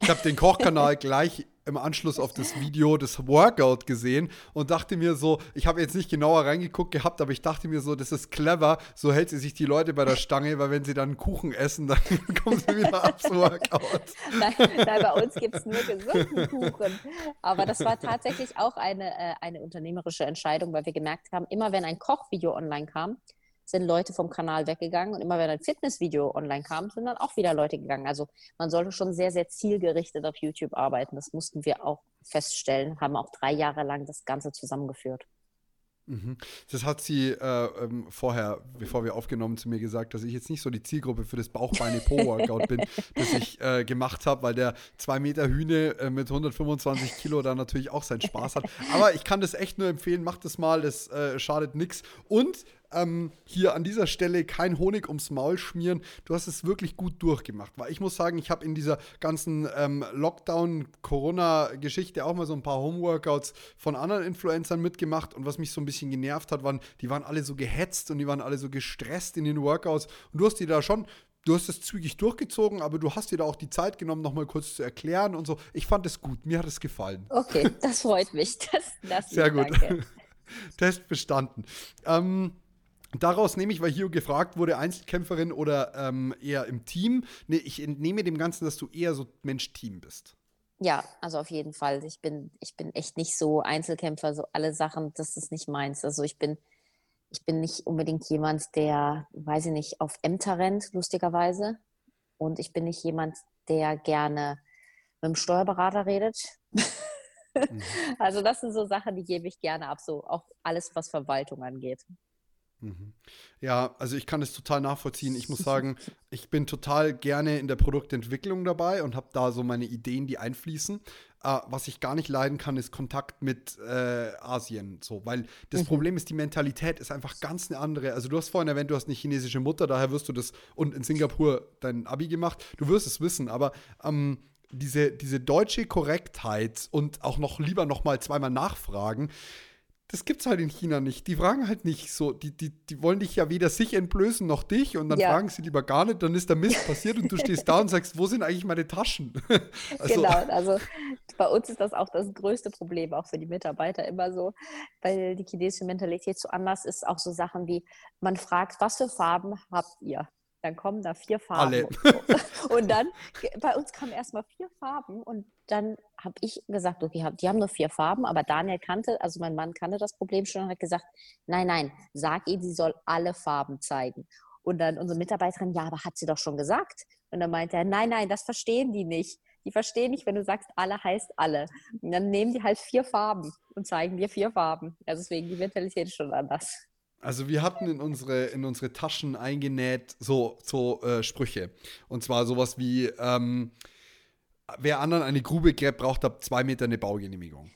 ich habe den Kochkanal gleich im Anschluss auf das Video das Workout gesehen und dachte mir so, ich habe jetzt nicht genauer reingeguckt gehabt, aber ich dachte mir so, das ist clever, so hält sie sich die Leute bei der Stange, weil wenn sie dann Kuchen essen, dann kommen sie wieder aufs Workout. Nein, bei uns gibt es nur Kuchen. Aber das war tatsächlich auch eine, äh, eine unternehmerische Entscheidung, weil wir gemerkt haben, immer wenn ein Kochvideo online kam, sind Leute vom Kanal weggegangen und immer wenn ein Fitnessvideo online kam, sind dann auch wieder Leute gegangen. Also man sollte schon sehr, sehr zielgerichtet auf YouTube arbeiten. Das mussten wir auch feststellen, haben auch drei Jahre lang das Ganze zusammengeführt. Mhm. Das hat sie äh, ähm, vorher, bevor wir aufgenommen, zu mir gesagt, dass ich jetzt nicht so die Zielgruppe für das Bauchbeine-Po-Workout bin, das ich äh, gemacht habe, weil der 2 Meter Hühne äh, mit 125 Kilo da natürlich auch seinen Spaß hat. Aber ich kann das echt nur empfehlen, macht das mal, das äh, schadet nichts. Und ähm, hier an dieser Stelle kein Honig ums Maul schmieren. Du hast es wirklich gut durchgemacht. Weil ich muss sagen, ich habe in dieser ganzen ähm, Lockdown-Corona-Geschichte auch mal so ein paar Homeworkouts von anderen Influencern mitgemacht. Und was mich so ein bisschen genervt hat, waren, die waren alle so gehetzt und die waren alle so gestresst in den Workouts. Und du hast die da schon du hast es zügig durchgezogen, aber du hast dir da auch die Zeit genommen, nochmal kurz zu erklären und so. Ich fand es gut, mir hat es gefallen. Okay, das freut mich. Das, das Sehr gut. Test bestanden. Ähm, Daraus nehme ich, weil hier gefragt wurde, Einzelkämpferin oder ähm, eher im Team. Nee, ich entnehme dem Ganzen, dass du eher so Mensch-Team bist. Ja, also auf jeden Fall. Ich bin, ich bin echt nicht so Einzelkämpfer, so alle Sachen, das ist nicht meins. Also ich bin, ich bin nicht unbedingt jemand, der, weiß ich nicht, auf Ämter rennt, lustigerweise. Und ich bin nicht jemand, der gerne mit dem Steuerberater redet. Mhm. Also das sind so Sachen, die gebe ich gerne ab, so auch alles, was Verwaltung angeht. Mhm. Ja, also ich kann es total nachvollziehen. Ich muss sagen, ich bin total gerne in der Produktentwicklung dabei und habe da so meine Ideen, die einfließen. Äh, was ich gar nicht leiden kann, ist Kontakt mit äh, Asien. So, weil das mhm. Problem ist, die Mentalität ist einfach ganz eine andere. Also du hast vorhin erwähnt, du hast eine chinesische Mutter, daher wirst du das und in Singapur dein Abi gemacht. Du wirst es wissen, aber ähm, diese, diese deutsche Korrektheit und auch noch lieber noch mal zweimal nachfragen, das gibt's halt in China nicht. Die fragen halt nicht so, die, die, die wollen dich ja weder sich entblößen noch dich und dann ja. fragen sie lieber gar nicht, dann ist der Mist passiert und du stehst da und sagst, wo sind eigentlich meine Taschen? also, genau, also bei uns ist das auch das größte Problem, auch für die Mitarbeiter immer so, weil die chinesische Mentalität so anders ist, auch so Sachen wie, man fragt, was für Farben habt ihr? Dann kommen da vier Farben. Alle. Und dann, bei uns kamen erstmal vier Farben und dann habe ich gesagt, okay, die haben nur vier Farben, aber Daniel kannte, also mein Mann kannte das Problem schon und hat gesagt, nein, nein, sag ihr, sie soll alle Farben zeigen. Und dann unsere Mitarbeiterin, ja, aber hat sie doch schon gesagt. Und dann meinte er, nein, nein, das verstehen die nicht. Die verstehen nicht, wenn du sagst, alle heißt alle. Und dann nehmen die halt vier Farben und zeigen dir vier Farben. Also deswegen, die Mentalität ist schon anders. Also wir hatten in unsere, in unsere Taschen eingenäht so, so äh, Sprüche. Und zwar sowas wie, ähm, wer anderen eine Grube gräbt, braucht ab zwei Meter eine Baugenehmigung.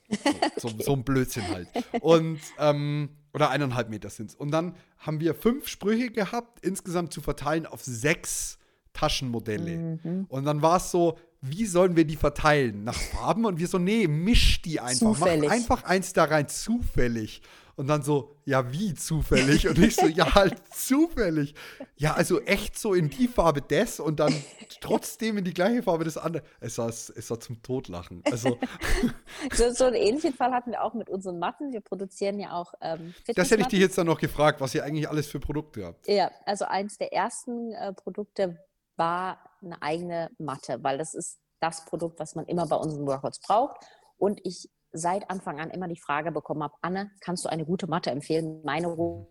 So, so, so ein Blödsinn halt. Und, ähm, oder eineinhalb Meter sind es. Und dann haben wir fünf Sprüche gehabt, insgesamt zu verteilen auf sechs Taschenmodelle. Mhm. Und dann war es so, wie sollen wir die verteilen? Nach Farben? Und wir so, nee, misch die einfach. Zufällig. Mach einfach eins da rein, zufällig. Und dann so, ja, wie zufällig? Und ich so, ja, halt zufällig. Ja, also echt so in die Farbe des und dann trotzdem in die gleiche Farbe des anderen. Es war, es war zum Totlachen. Also. so, so einen ähnlichen Fall hatten wir auch mit unseren Matten. Wir produzieren ja auch ähm, Das hätte ich dir jetzt dann noch gefragt, was ihr eigentlich alles für Produkte habt. Ja, also eins der ersten äh, Produkte war eine eigene Matte, weil das ist das Produkt, was man immer bei unseren Workouts braucht. Und ich seit Anfang an immer die Frage bekommen habe, Anne, kannst du eine gute Matte empfehlen? Meine rote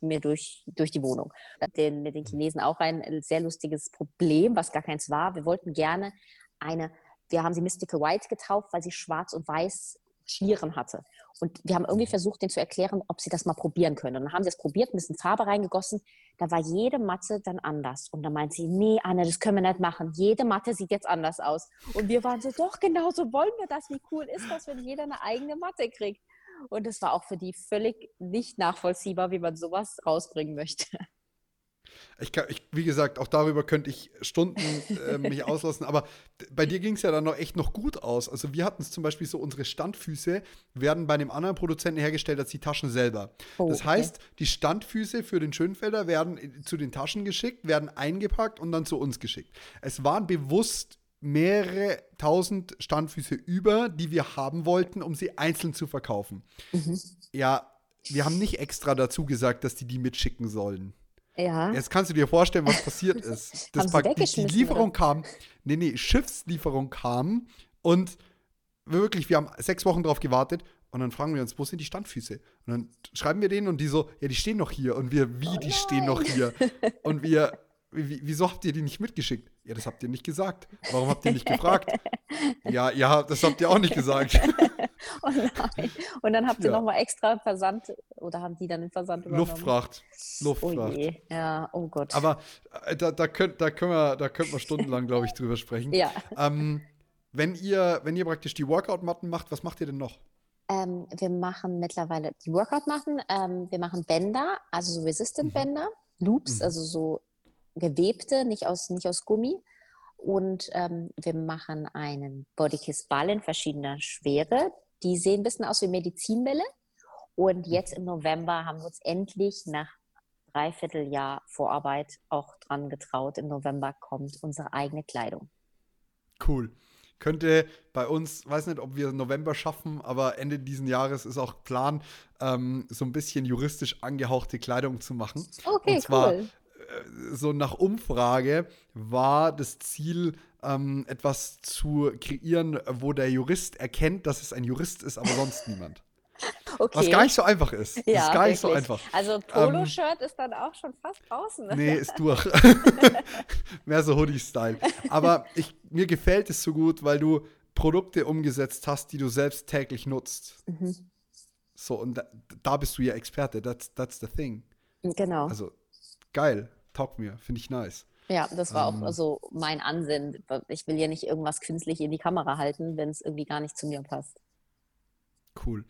mir durch, durch die Wohnung. Den, mit den Chinesen auch ein sehr lustiges Problem, was gar keins war. Wir wollten gerne eine, wir haben sie Mystical White getauft, weil sie schwarz und weiß Schlieren hatte. Und wir haben irgendwie versucht, denen zu erklären, ob sie das mal probieren können. Und dann haben sie es probiert, ein bisschen Farbe reingegossen. Da war jede Matte dann anders. Und dann meint sie, nee, Anne, das können wir nicht machen. Jede Matte sieht jetzt anders aus. Und wir waren so, doch, genau so wollen wir das. Wie cool ist das, wenn jeder eine eigene Matte kriegt? Und es war auch für die völlig nicht nachvollziehbar, wie man sowas rausbringen möchte. Ich, kann, ich, wie gesagt, auch darüber könnte ich Stunden äh, mich auslassen, aber bei dir ging es ja dann noch echt noch gut aus. Also wir hatten es zum Beispiel so, unsere Standfüße werden bei einem anderen Produzenten hergestellt als die Taschen selber. Oh, das heißt, okay. die Standfüße für den Schönfelder werden zu den Taschen geschickt, werden eingepackt und dann zu uns geschickt. Es waren bewusst mehrere tausend Standfüße über, die wir haben wollten, um sie einzeln zu verkaufen. Mhm. Ja, wir haben nicht extra dazu gesagt, dass die die mitschicken sollen. Ja. Jetzt kannst du dir vorstellen, was passiert ist. Das Haben die, die Lieferung oder? kam, nee, nee, Schiffslieferung kam und wirklich, wir haben sechs Wochen drauf gewartet und dann fragen wir uns, wo sind die Standfüße? Und dann schreiben wir denen und die so, ja, die stehen noch hier. Und wir, wie, oh die stehen noch hier? Und wir, wieso habt ihr die nicht mitgeschickt? Ja, das habt ihr nicht gesagt. Warum habt ihr nicht gefragt? ja, ja, das habt ihr auch nicht gesagt. oh nein. Und dann habt ihr ja. nochmal extra Versand oder haben die dann den Versand übernommen? Luftfracht. Luftfracht. Oh je. Ja, oh Gott. Aber äh, da, da, könnt, da, können wir, da können wir stundenlang, glaube ich, drüber sprechen. Ja. Ähm, wenn, ihr, wenn ihr praktisch die Workout-Matten macht, was macht ihr denn noch? Ähm, wir machen mittlerweile die Workout-Matten. Ähm, wir machen Bänder, also so Resistant-Bänder, mhm. Loops, mhm. also so gewebte, nicht aus, nicht aus Gummi. Und ähm, wir machen einen Bodykiss Ball in verschiedener Schwere. Die sehen ein bisschen aus wie Medizinbälle. Und jetzt im November haben wir uns endlich nach Dreivierteljahr Vorarbeit auch dran getraut. Im November kommt unsere eigene Kleidung. Cool. Könnte bei uns, weiß nicht, ob wir November schaffen, aber Ende dieses Jahres ist auch Plan, ähm, so ein bisschen juristisch angehauchte Kleidung zu machen. Okay, Und zwar cool so nach Umfrage war das Ziel, ähm, etwas zu kreieren, wo der Jurist erkennt, dass es ein Jurist ist, aber sonst niemand. Okay. Was gar nicht so einfach ist. Ja, ist gar nicht so wirklich. einfach. Also Polo-Shirt ist dann auch schon fast draußen. Nee, ist durch. Mehr so Hoodie-Style. Aber ich, mir gefällt es so gut, weil du Produkte umgesetzt hast, die du selbst täglich nutzt. Mhm. So, und da, da bist du ja Experte. That's, that's the thing. Genau. Also, geil. Taugt mir. Finde ich nice. Ja, das war Ähm. auch so mein Ansinn. Ich will ja nicht irgendwas künstlich in die Kamera halten, wenn es irgendwie gar nicht zu mir passt. Cool.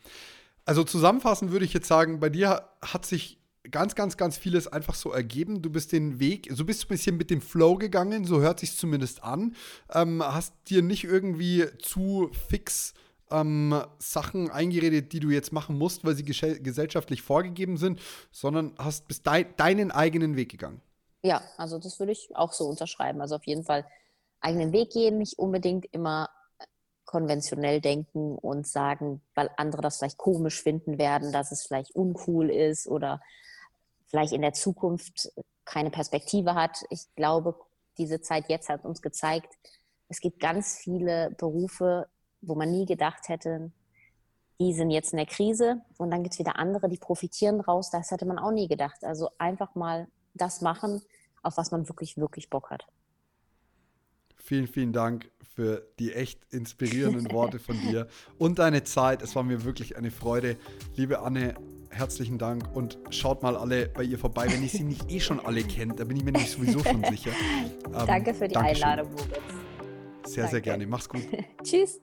Also zusammenfassend würde ich jetzt sagen, bei dir hat sich ganz, ganz, ganz vieles einfach so ergeben. Du bist den Weg, so bist du ein bisschen mit dem Flow gegangen, so hört sich zumindest an. Ähm, hast dir nicht irgendwie zu fix ähm, Sachen eingeredet, die du jetzt machen musst, weil sie gesellschaftlich vorgegeben sind, sondern hast bist dei deinen eigenen Weg gegangen. Ja, also das würde ich auch so unterschreiben. Also auf jeden Fall eigenen Weg gehen, nicht unbedingt immer konventionell denken und sagen, weil andere das vielleicht komisch finden werden, dass es vielleicht uncool ist oder vielleicht in der Zukunft keine Perspektive hat. Ich glaube, diese Zeit jetzt hat uns gezeigt, es gibt ganz viele Berufe, wo man nie gedacht hätte, die sind jetzt in der Krise und dann gibt es wieder andere, die profitieren raus. Das hätte man auch nie gedacht. Also einfach mal das machen, auf was man wirklich, wirklich Bock hat. Vielen, vielen Dank für die echt inspirierenden Worte von dir und deine Zeit. Es war mir wirklich eine Freude. Liebe Anne, herzlichen Dank und schaut mal alle bei ihr vorbei, wenn ihr sie nicht eh schon alle kennt. Da bin ich mir nämlich sowieso schon sicher. Ähm, Danke für die Dankeschön. Einladung, Moritz. Sehr, sehr Danke. gerne. Mach's gut. Tschüss.